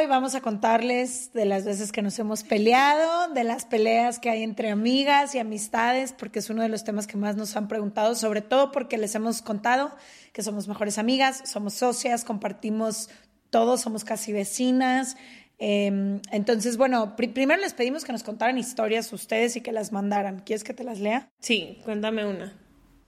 Hoy vamos a contarles de las veces que nos hemos peleado, de las peleas que hay entre amigas y amistades, porque es uno de los temas que más nos han preguntado, sobre todo porque les hemos contado que somos mejores amigas, somos socias, compartimos todo, somos casi vecinas. Em, entonces, bueno, primero les pedimos que nos contaran historias ustedes y que las mandaran. ¿Quieres que te las lea? Sí, cuéntame una.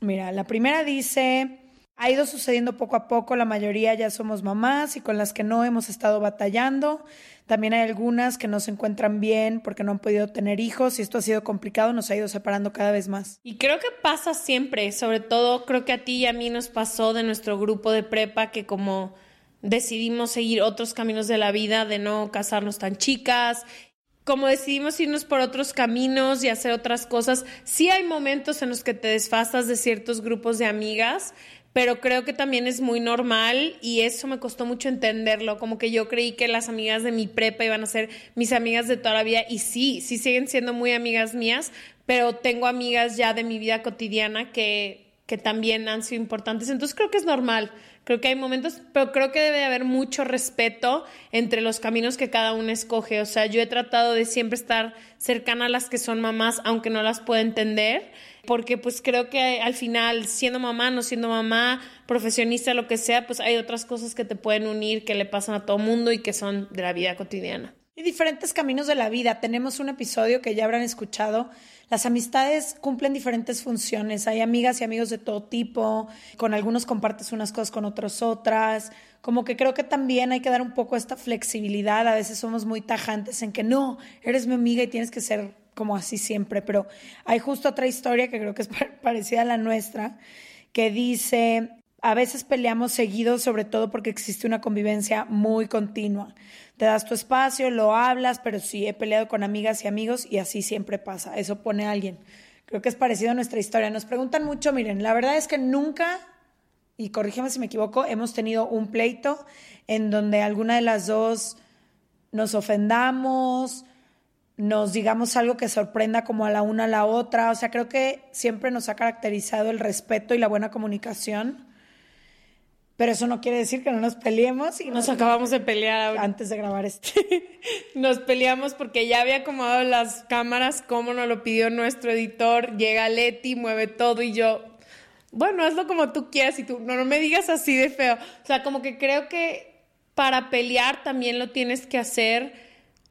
Mira, la primera dice, ha ido sucediendo poco a poco, la mayoría ya somos mamás y con las que no hemos estado batallando. También hay algunas que no se encuentran bien porque no han podido tener hijos y esto ha sido complicado, nos ha ido separando cada vez más. Y creo que pasa siempre, sobre todo creo que a ti y a mí nos pasó de nuestro grupo de prepa que como decidimos seguir otros caminos de la vida, de no casarnos tan chicas como decidimos irnos por otros caminos y hacer otras cosas, sí hay momentos en los que te desfasas de ciertos grupos de amigas, pero creo que también es muy normal y eso me costó mucho entenderlo, como que yo creí que las amigas de mi prepa iban a ser mis amigas de toda la vida y sí, sí siguen siendo muy amigas mías, pero tengo amigas ya de mi vida cotidiana que, que también han sido importantes, entonces creo que es normal. Creo que hay momentos, pero creo que debe haber mucho respeto entre los caminos que cada uno escoge. O sea, yo he tratado de siempre estar cercana a las que son mamás, aunque no las pueda entender porque pues creo que al final, siendo mamá, no siendo mamá, profesionista, lo que sea, pues hay otras cosas que te pueden unir, que le pasan a todo mundo y que son de la vida cotidiana. Y diferentes caminos de la vida. Tenemos un episodio que ya habrán escuchado. Las amistades cumplen diferentes funciones. Hay amigas y amigos de todo tipo. Con algunos compartes unas cosas, con otros otras. Como que creo que también hay que dar un poco esta flexibilidad. A veces somos muy tajantes en que no, eres mi amiga y tienes que ser como así siempre, pero hay justo otra historia que creo que es parecida a la nuestra, que dice, a veces peleamos seguido, sobre todo porque existe una convivencia muy continua. Te das tu espacio, lo hablas, pero sí, he peleado con amigas y amigos y así siempre pasa. Eso pone a alguien. Creo que es parecido a nuestra historia. Nos preguntan mucho, miren, la verdad es que nunca, y corrígeme si me equivoco, hemos tenido un pleito en donde alguna de las dos nos ofendamos, nos digamos algo que sorprenda como a la una a la otra. O sea, creo que siempre nos ha caracterizado el respeto y la buena comunicación. Pero eso no quiere decir que no nos peleemos y nos, acabamos de pelear antes de grabar este. nos peleamos porque ya había acomodado las cámaras como nos lo pidió nuestro editor. Llega Leti, mueve todo y yo, bueno, hazlo como tú quieras y tú no, no me digas así de feo. O sea, como que creo que para pelear también lo tienes que hacer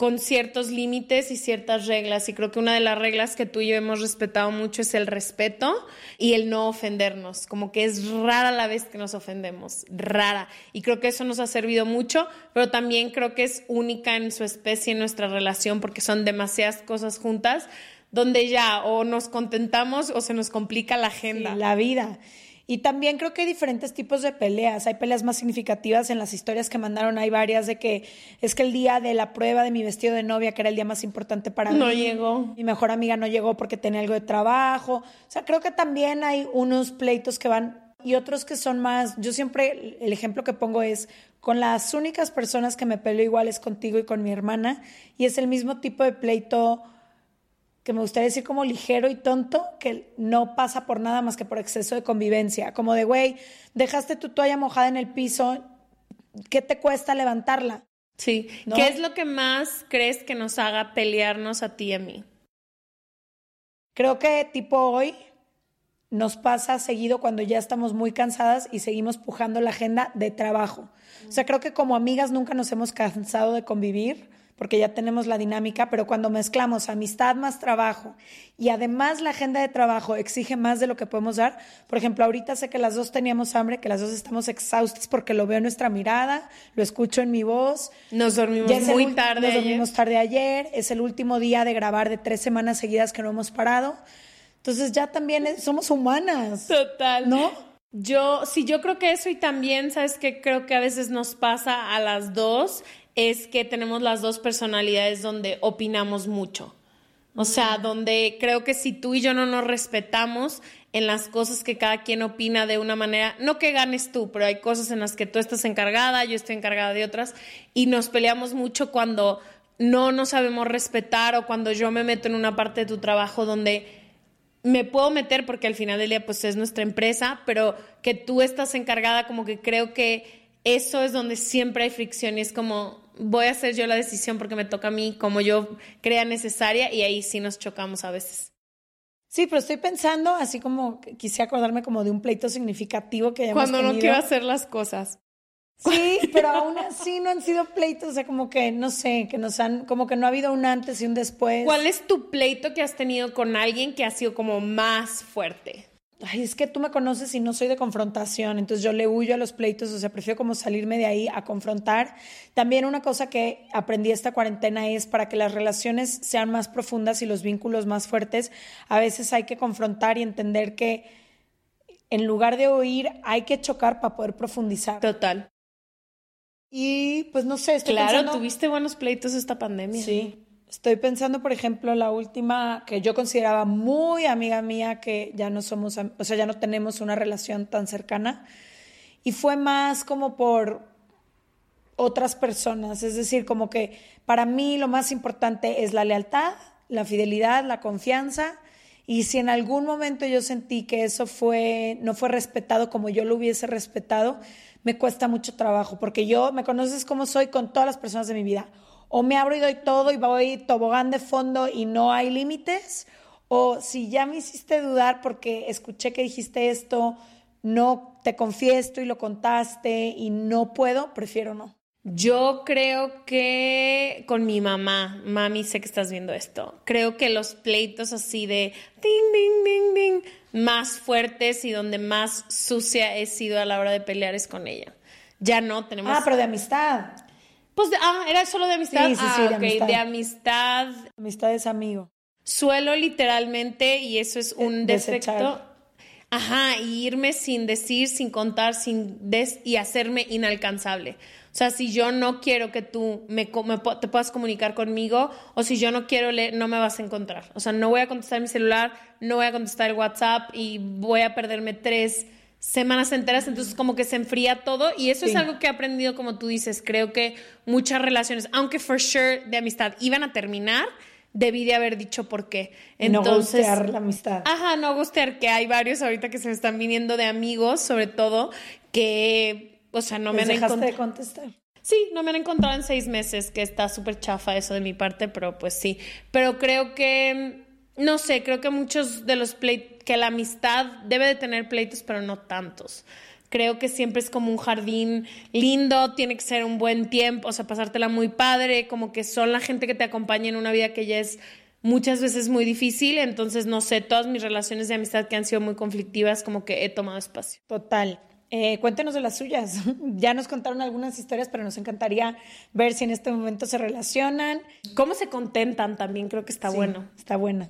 con ciertos límites y ciertas reglas. Y creo que una de las reglas que tú y yo hemos respetado mucho es el respeto y el no ofendernos. Como que es rara la vez que nos ofendemos, rara. Y creo que eso nos ha servido mucho, pero también creo que es única en su especie, en nuestra relación, porque son demasiadas cosas juntas donde ya o nos contentamos o se nos complica la agenda. la vida. Y también creo que hay diferentes tipos de peleas. Hay peleas más significativas en las historias que mandaron. Hay varias de que es que el día de la prueba de mi vestido de novia, que era el día más importante para mí. No llegó. Mi mejor amiga no llegó porque tenía algo de trabajo. O sea, creo que también hay unos pleitos que van y otros que son más. Yo siempre, el ejemplo que pongo es con las únicas personas que me peleo igual es contigo y con mi hermana. Y es el mismo tipo de pleito que me gustaría decir como ligero y tonto, que no pasa por nada más que por exceso de convivencia. Como de, güey, dejaste tu toalla mojada en el piso, ¿qué te cuesta levantarla? Sí. ¿Qué es lo que más crees que nos haga pelearnos a ti y a mí? Creo que tipo hoy nos pasa seguido cuando ya estamos muy cansadas y seguimos pujando la agenda de trabajo. O sea, creo que como amigas nunca nos hemos cansado de convivir porque ya tenemos la dinámica, pero cuando mezclamos amistad más trabajo y además la agenda de trabajo exige más de lo que podemos dar, por ejemplo, ahorita sé que las dos teníamos hambre, que las dos estamos exhaustas porque lo veo en nuestra mirada, lo escucho en mi voz. Nos dormimos muy tarde. Nos dormimos tarde ayer, es el último día de grabar de tres semanas seguidas que no hemos parado. Entonces ya también somos humanas. Total. ¿No? Yo, sí, yo creo que eso y también, ¿sabes qué? Creo que a veces nos pasa a las dos es que tenemos las dos personalidades donde opinamos mucho. O sea, donde creo que si tú y yo no nos respetamos, en las cosas que cada quien opina de una manera, no que ganes tú, pero hay cosas en las que tú estás encargada, yo estoy encargada de otras, y nos peleamos mucho cuando no nos sabemos respetar o cuando yo me meto en una parte de tu trabajo donde me puedo meter porque al final del día pues es nuestra empresa, pero que tú estás encargada como que creo que eso es donde siempre hay fricción y es como voy a hacer yo la decisión porque me toca a mí como yo crea necesaria y ahí sí nos chocamos a veces. Sí, pero estoy pensando, así como quise acordarme como de un pleito significativo que hayamos Cuando no quiero hacer las cosas. Sí, pero aún así no han sido pleitos, o sea, como que, no sé, que nos han, como que no ha habido un antes y un después. ¿Cuál es tu pleito que has tenido con alguien que ha sido como más fuerte? Ay, es que tú me conoces y no soy de confrontación, entonces yo le huyo a los pleitos, o sea, prefiero como salirme de ahí a confrontar. También una cosa que aprendí esta cuarentena es para que las relaciones sean más profundas y los vínculos más fuertes, a veces hay que confrontar y entender que en lugar de oír, hay que chocar para poder profundizar. Total. Y pues no sé, estoy claro, tuviste buenos pleitos esta pandemia. Sí. Estoy pensando, por ejemplo, la última que yo consideraba muy amiga mía, que ya no somos, o sea, ya no tenemos una relación tan cercana. Y fue más como por otras personas. Es decir, como que para mí lo más importante es la lealtad, la fidelidad, la confianza. Y si en algún momento yo sentí que eso fue, no fue respetado como yo lo hubiese respetado, me cuesta mucho trabajo, porque yo me conoces como soy con todas las personas de mi vida o me abro y doy todo y voy tobogán de fondo y no hay límites, o si ya me hiciste dudar porque escuché que dijiste esto, no te confieso y lo contaste y no puedo, prefiero no. Yo creo que con mi mamá, mami, sé que estás viendo esto. Creo que los pleitos así de ding, ding, ding, ding, más fuertes y donde más sucia he sido a la hora de pelear es con ella. Ya no tenemos. Ah, pero de amistad. Pues, ah, era solo de amistad. Sí, sí, ah, sí, de amistad. De amistad. Amistad es amigo. Suelo literalmente, y eso es un defecto. Ajá, y irme sin decir, sin contar, sin des y hacerme inalcanzable. O sea, si yo no quiero que tú me, me, te puedas comunicar conmigo o si yo no quiero leer, no me vas a encontrar. O sea, no voy a contestar mi celular, no voy a contestar el WhatsApp y voy a perderme tres semanas enteras, entonces como que se enfría todo y eso es algo que he aprendido como tú dices, creo que muchas relaciones, aunque for sure de amistad iban a terminar, debí de haber dicho por qué. Entonces, no gustear la amistad. Ajá, no gustear, que hay varios ahorita que se me están viniendo de amigos, sobre todo, que, o sea, no me han encontrado. de contestar. Sí, no me han encontrado en seis meses, que está súper chafa eso de mi parte, pero pues sí. Pero creo que no sé, creo que muchos de los pleitos, que la amistad debe de tener pleitos, pero no tantos. Creo que siempre es como un jardín lindo, tiene que ser un buen tiempo, o sea, pasártela muy padre, como que son la gente que te acompaña en una vida que ya es muchas veces muy difícil, entonces no sé, todas mis relaciones de amistad que han sido muy conflictivas, como que he tomado espacio. Total. Eh, cuéntenos de las suyas. ya nos contaron algunas historias, pero nos encantaría ver si en este momento se relacionan. ¿Cómo se contentan? También creo que está bueno. Está buena.